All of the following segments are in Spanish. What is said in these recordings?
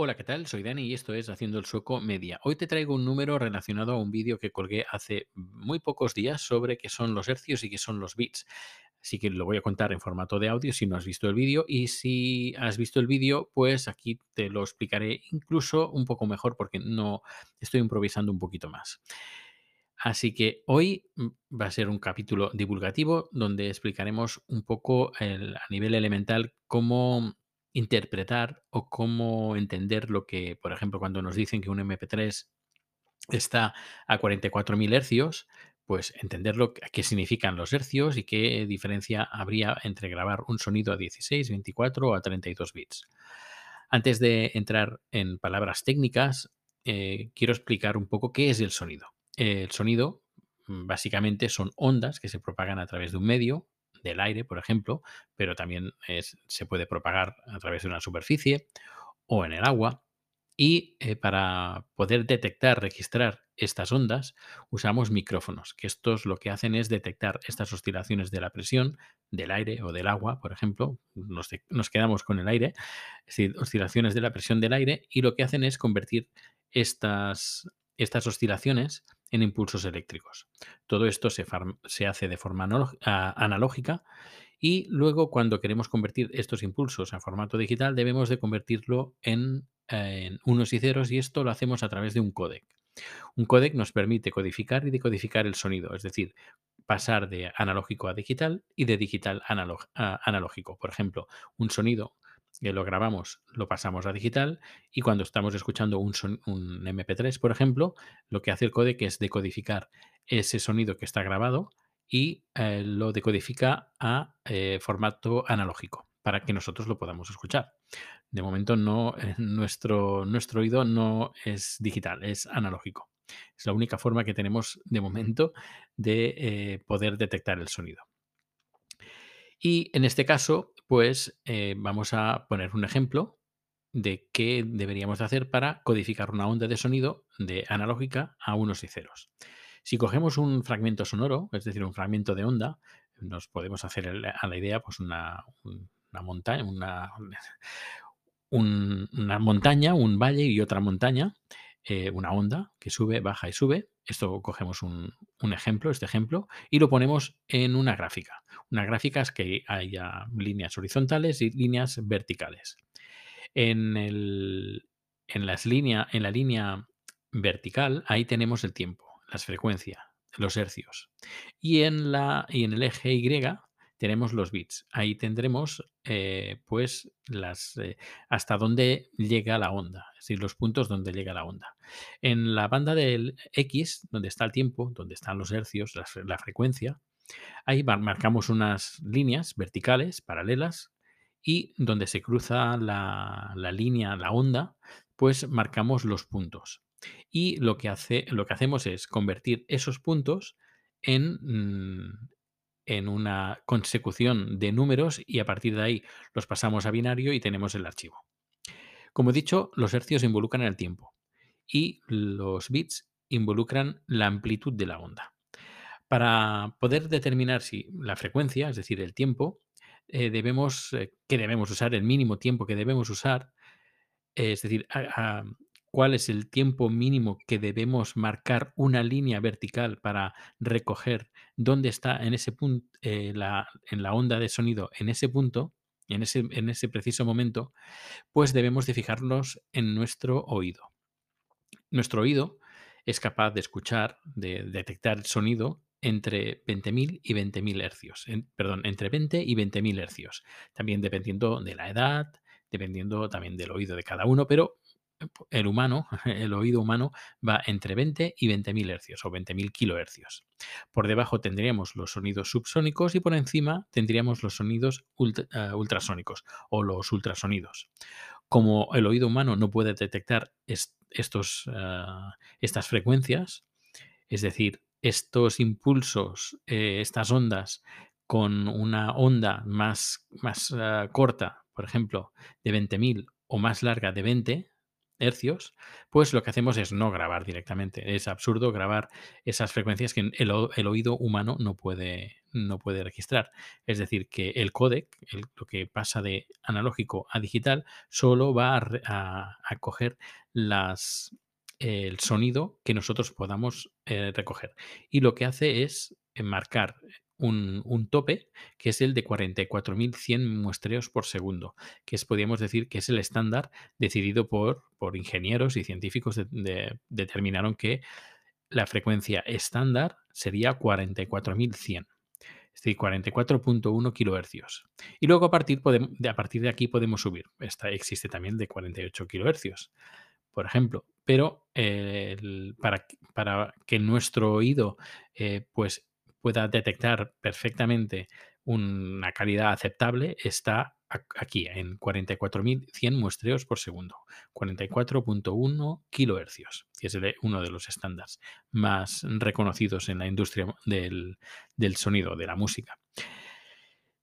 Hola, ¿qué tal? Soy Dani y esto es Haciendo el Sueco Media. Hoy te traigo un número relacionado a un vídeo que colgué hace muy pocos días sobre qué son los hercios y qué son los bits. Así que lo voy a contar en formato de audio si no has visto el vídeo y si has visto el vídeo, pues aquí te lo explicaré incluso un poco mejor porque no estoy improvisando un poquito más. Así que hoy mm, va a ser un capítulo divulgativo donde explicaremos un poco a nivel elemental cómo interpretar o cómo entender lo que, por ejemplo, cuando nos dicen que un MP3 está a 44.000 hercios, pues entender lo que- qué significan los hercios y qué diferencia habría entre grabar un sonido a 16, 24 o a 32 bits. Antes de entrar en palabras técnicas, eh, quiero explicar un poco qué es el sonido. El sonido, mm, básicamente, son ondas que se propagan a través de un medio, del aire, por ejemplo, pero también se puede propagar a través de una superficie o en el agua. Y eh, para poder detectar, registrar estas ondas, usamos micrófonos, que estos lo que hacen es detectar estas oscilaciones de la presión del aire o del agua, por ejemplo. Nos, quedamos con el aire, oscilaciones de la presión del aire, y lo que hacen es convertir estas, estas oscilaciones en impulsos eléctricos. Todo esto se, se hace de forma analógica y luego cuando queremos convertir estos impulsos a formato digital debemos de convertirlo en, unos y ceros y esto lo hacemos a través de un códec. Un códec nos permite codificar y decodificar el sonido, es decir, pasar de analógico a digital y de digital a analógico. Por ejemplo, un sonido que lo grabamos, lo pasamos a digital y cuando estamos escuchando un, son- un MP3, por ejemplo, lo que hace el códec es decodificar ese sonido que está grabado y eh, lo decodifica a eh, formato analógico para que nosotros lo podamos escuchar. De momento eh, nuestro, nuestro oído no es digital, es analógico. Es la única forma que tenemos de momento de eh, poder detectar el sonido. Y en este caso, pues eh, vamos a poner un ejemplo de qué deberíamos de hacer para codificar una onda de sonido de analógica a unos y ceros. Si cogemos un fragmento sonoro, es decir, un fragmento de onda, nos podemos hacer a la idea pues una, un- una montaña, una, un- montaña, un valle y otra montaña, eh, una onda que sube, baja y sube. Esto cogemos un, un ejemplo, este ejemplo, y lo ponemos en una gráfica. Una gráfica es que haya líneas horizontales y líneas verticales. En, el, en, las línea, en la línea vertical, ahí tenemos el tiempo, las frecuencias, los hercios. Y en, la, y en el eje Y tenemos los bits. Ahí tendremos eh, pues las eh, hasta dónde llega la onda, es decir, los puntos donde llega la onda. En la banda del X, donde está el tiempo, donde están los hercios, la, la frecuencia, ahí marcamos unas líneas verticales, paralelas, y donde se cruza la, la, línea, la onda, pues marcamos los puntos. Y lo que, hace, lo que hacemos es convertir esos puntos en, mm, en una consecución de números y a partir de ahí los pasamos a binario y tenemos el archivo. Como he dicho, los hercios involucran el tiempo y los bits involucran la amplitud de la onda. Para poder determinar si la frecuencia, es decir, el tiempo, eh, debemos, eh, que debemos usar, el mínimo tiempo que debemos usar, es decir, cuál es el tiempo mínimo que debemos marcar una línea vertical para recoger dónde está en ese punto, eh, la, en la onda de sonido, en ese punto, en ese, en ese preciso momento, pues debemos de fijarnos en nuestro oído. Nuestro oído es capaz de escuchar, de detectar el sonido entre 20.000 y 20.000 hercios. Perdón, entre 20 y 20.000 hercios. También dependiendo de la edad, dependiendo también del oído de cada uno, pero el humano, el oído humano, va entre 20 y 20.000 hercios o 20.000 kilohercios. Por debajo tendríamos los sonidos subsónicos y por encima tendríamos los sonidos ultra, uh, ultrasónicos o los ultrasonidos. Como el oído humano no puede detectar est estos, uh, estas frecuencias, es decir, estos impulsos, eh, estas ondas con una onda más, más uh, corta, por ejemplo, de 20.000 o más larga de 20, hercios, pues lo que hacemos es no grabar directamente. Es absurdo grabar esas frecuencias que el, oído humano no puede, no puede registrar. Es decir, que el codec, lo que pasa de analógico a digital, solo va a, a, coger las, el sonido que nosotros podamos eh, recoger. Y lo que hace es marcar un, tope que es el de 44.100 muestreos por segundo, que es, podríamos decir que es el estándar decidido por, por ingenieros y científicos determinaron que la frecuencia estándar sería 44.100 es decir, 44.1 kilohercios. Y luego a partir, de, a partir de aquí podemos subir. Esta existe también de 48 kilohercios, por ejemplo. Pero para, para, que nuestro oído eh, pues pueda detectar perfectamente una calidad aceptable está aquí en 44.100 muestreos por segundo, 44.1 kilohercios, que es uno de los estándares más reconocidos en la industria del, sonido, de la música.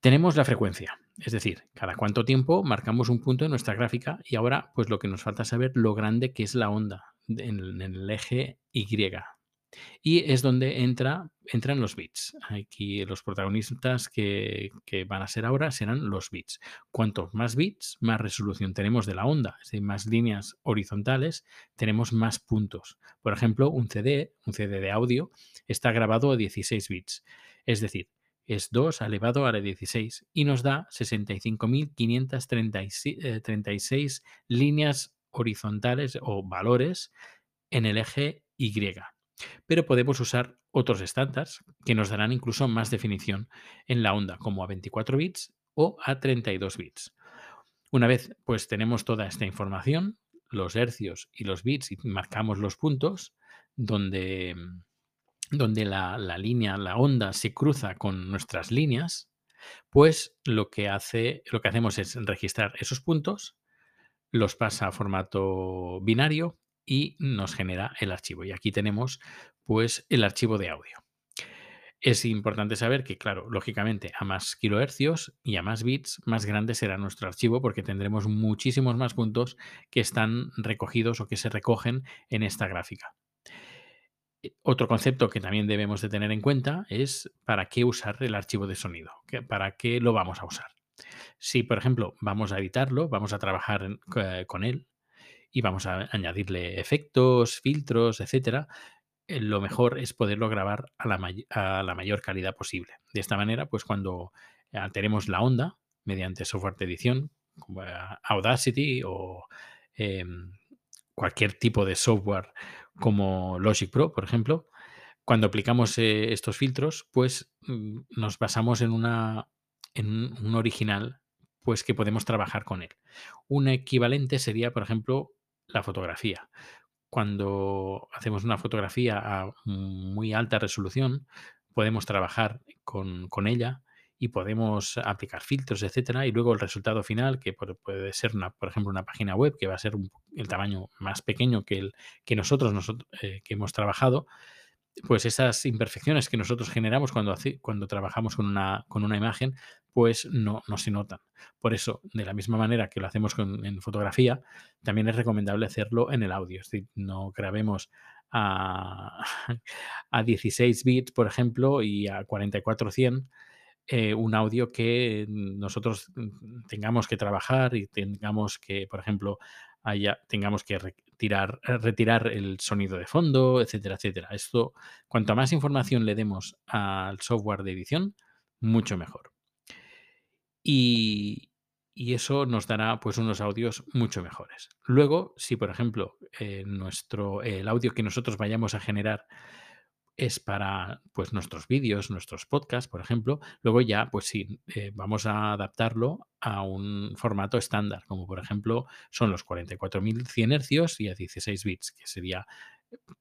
Tenemos la frecuencia, es decir, cada cuánto tiempo marcamos un punto en nuestra gráfica y ahora pues lo que nos falta saber lo grande que es la onda en el eje Y, y es donde entra, entran los bits. Aquí los protagonistas que, van a ser ahora serán los bits. Cuantos más bits, más resolución tenemos de la onda, es decir, más líneas horizontales, tenemos más puntos. Por ejemplo, un CD, un CD de audio, está grabado a 16 bits. Es decir, es 2 elevado a la 16 y nos da 65.536 eh, líneas horizontales o valores en el eje Y pero podemos usar otros estándares que nos darán incluso más definición en la onda, como a 24 bits o a 32 bits. Una vez pues tenemos toda esta información, los hercios y los bits y marcamos los puntos donde, donde la, la línea, la onda se cruza con nuestras líneas, pues lo que, hace, lo que hacemos es registrar esos puntos, los pasa a formato binario y nos genera el archivo. Y aquí tenemos pues el archivo de audio. Es importante saber que, claro, lógicamente a más kilohercios y a más bits, más grande será nuestro archivo porque tendremos muchísimos más puntos que están recogidos o que se recogen en esta gráfica. Eh, otro concepto que también debemos de tener en cuenta es para qué usar el archivo de sonido, para qué lo vamos a usar. Si, por ejemplo, vamos a editarlo, vamos a trabajar eh, con él, y vamos a añadirle efectos, filtros, etcétera, eh, lo mejor es poderlo grabar a la, mayor calidad posible. De esta manera, pues cuando tenemos la onda mediante software de edición, como Audacity o em, cualquier tipo de software como Logic Pro, por ejemplo, cuando aplicamos eh, estos filtros, pues mm, nos basamos en, una, en un original pues que podemos trabajar con él. Un equivalente sería, por ejemplo, la fotografía. Cuando hacemos una fotografía a muy alta resolución, podemos trabajar con, ella y podemos aplicar filtros, etcétera, y luego el resultado final, que puede ser, una, por ejemplo, una página web que va a ser el tamaño más pequeño que el que nosotros, nosotros eh, que hemos trabajado, pues esas imperfecciones que nosotros generamos cuando, cuando trabajamos con una, con una imagen, pues no, no, se notan. Por eso, de la misma manera que lo hacemos en fotografía, también es recomendable hacerlo en el audio. Es decir, no grabemos a, a 16 bits, por ejemplo, y a 4400 eh, un audio que nosotros tengamos que trabajar y tengamos que, por ejemplo, haya, tengamos que eh, retirar el sonido de fondo, etcétera, etcétera. Esto, cuanto más información le demos al software de edición, mucho mejor. Y, eso nos dará pues unos audios mucho mejores. Luego, si por ejemplo eh, nuestro, el audio que nosotros vayamos a generar es para pues, nuestros vídeos, nuestros podcasts, por ejemplo. Luego ya, pues sí, eh, vamos a adaptarlo a un formato estándar, como por ejemplo son los 44.100 hercios y a 16 bits, que sería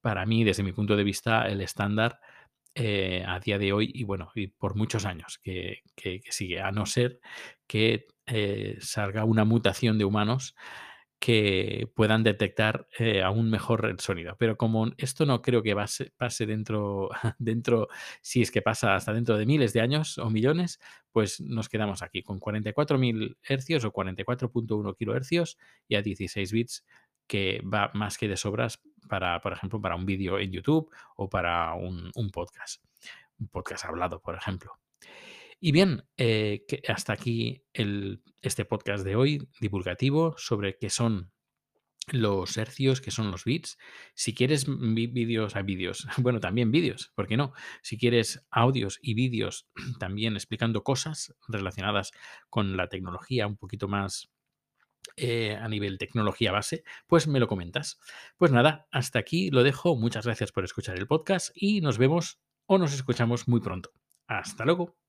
para mí, desde mi punto de vista, el estándar eh, a día de hoy y bueno, y por muchos años que, sigue, a no ser que eh, salga una mutación de humanos que puedan detectar eh, aún mejor el sonido. Pero como esto no creo que pase dentro, dentro, si es que pasa hasta dentro de miles de años o millones, pues nos quedamos aquí con 44.000 hercios o 44.1 kilohercios y a 16 bits que va más que de sobras para, por ejemplo, para un vídeo en YouTube o para un, un podcast. Un podcast hablado, por ejemplo. Y bien, eh, que hasta aquí el, este podcast de hoy divulgativo sobre qué son los hercios, qué son los bits. Si quieres vídeos a vídeos, bueno, también vídeos, ¿por qué no? Si quieres audios y vídeos también explicando cosas relacionadas con la tecnología un poquito más eh, a nivel tecnología base, pues me lo comentas. Pues nada, hasta aquí lo dejo. Muchas gracias por escuchar el podcast y nos vemos o nos escuchamos muy pronto. Hasta luego.